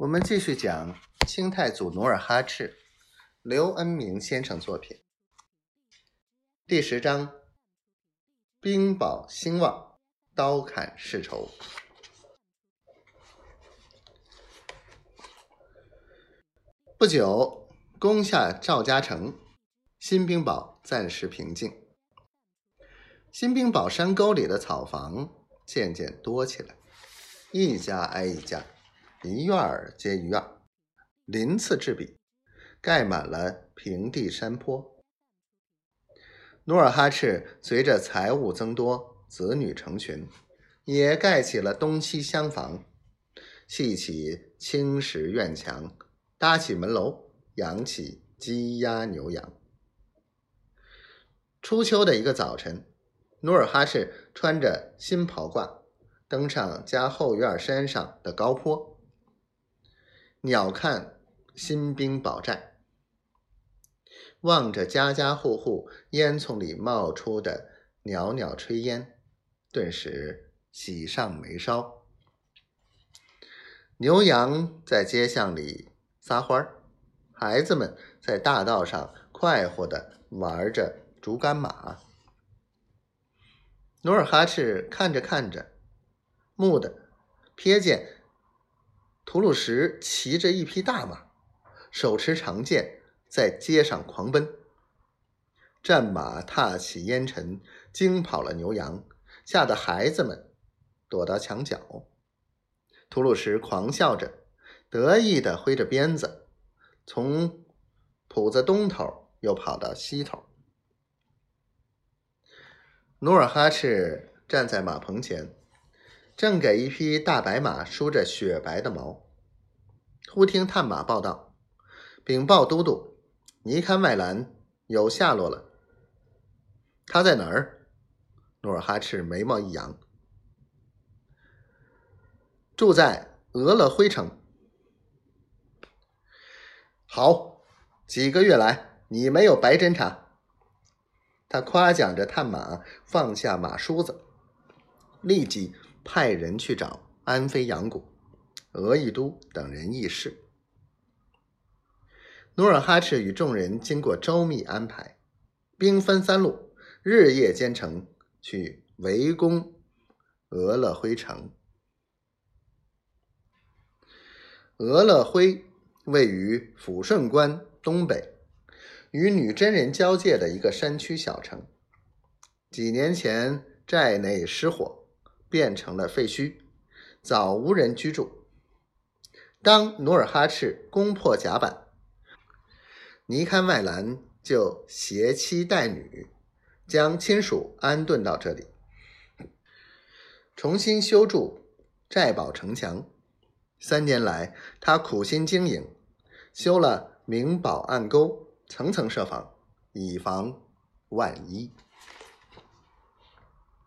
我们继续讲清太祖努尔哈赤，刘恩明先生作品，第十章：兵保兴旺，刀砍世仇。不久，攻下赵家城，新兵堡暂时平静。新兵堡山沟里的草房渐渐多起来，一家挨一家。一院儿接一院儿，鳞次栉比，盖满了平地山坡。努尔哈赤随着财物增多，子女成群，也盖起了东西厢房，砌起青石院墙，搭起门楼，养起鸡鸭牛羊。初秋的一个早晨，努尔哈赤穿着新袍褂，登上家后院山上的高坡。鸟瞰新兵堡寨，望着家家户户烟囱里冒出的袅袅炊烟，顿时喜上眉梢。牛羊在街巷里撒欢儿，孩子们在大道上快活的玩着竹竿马。努尔哈赤看着看着，蓦地瞥见。吐鲁什骑着一匹大马，手持长剑，在街上狂奔。战马踏起烟尘，惊跑了牛羊，吓得孩子们躲到墙角。吐鲁什狂笑着，得意的挥着鞭子，从铺子东头又跑到西头。努尔哈赤站在马棚前。正给一匹大白马梳着雪白的毛，忽听探马报道：“禀报都督，尼堪外兰有下落了。”他在哪儿？努尔哈赤眉毛一扬：“住在俄勒辉城。”好，几个月来你没有白侦察。他夸奖着探马，放下马梳子，立即。派人去找安飞阳谷、额亦都等人议事。努尔哈赤与众人经过周密安排，兵分三路，日夜兼程去围攻俄勒辉城。俄勒辉位于抚顺关东北，与女真人交界的一个山区小城。几年前寨内失火。变成了废墟，早无人居住。当努尔哈赤攻破甲板，尼堪外兰就携妻带女，将亲属安顿到这里，重新修筑寨堡城墙。三年来，他苦心经营，修了明堡暗沟，层层设防，以防万一。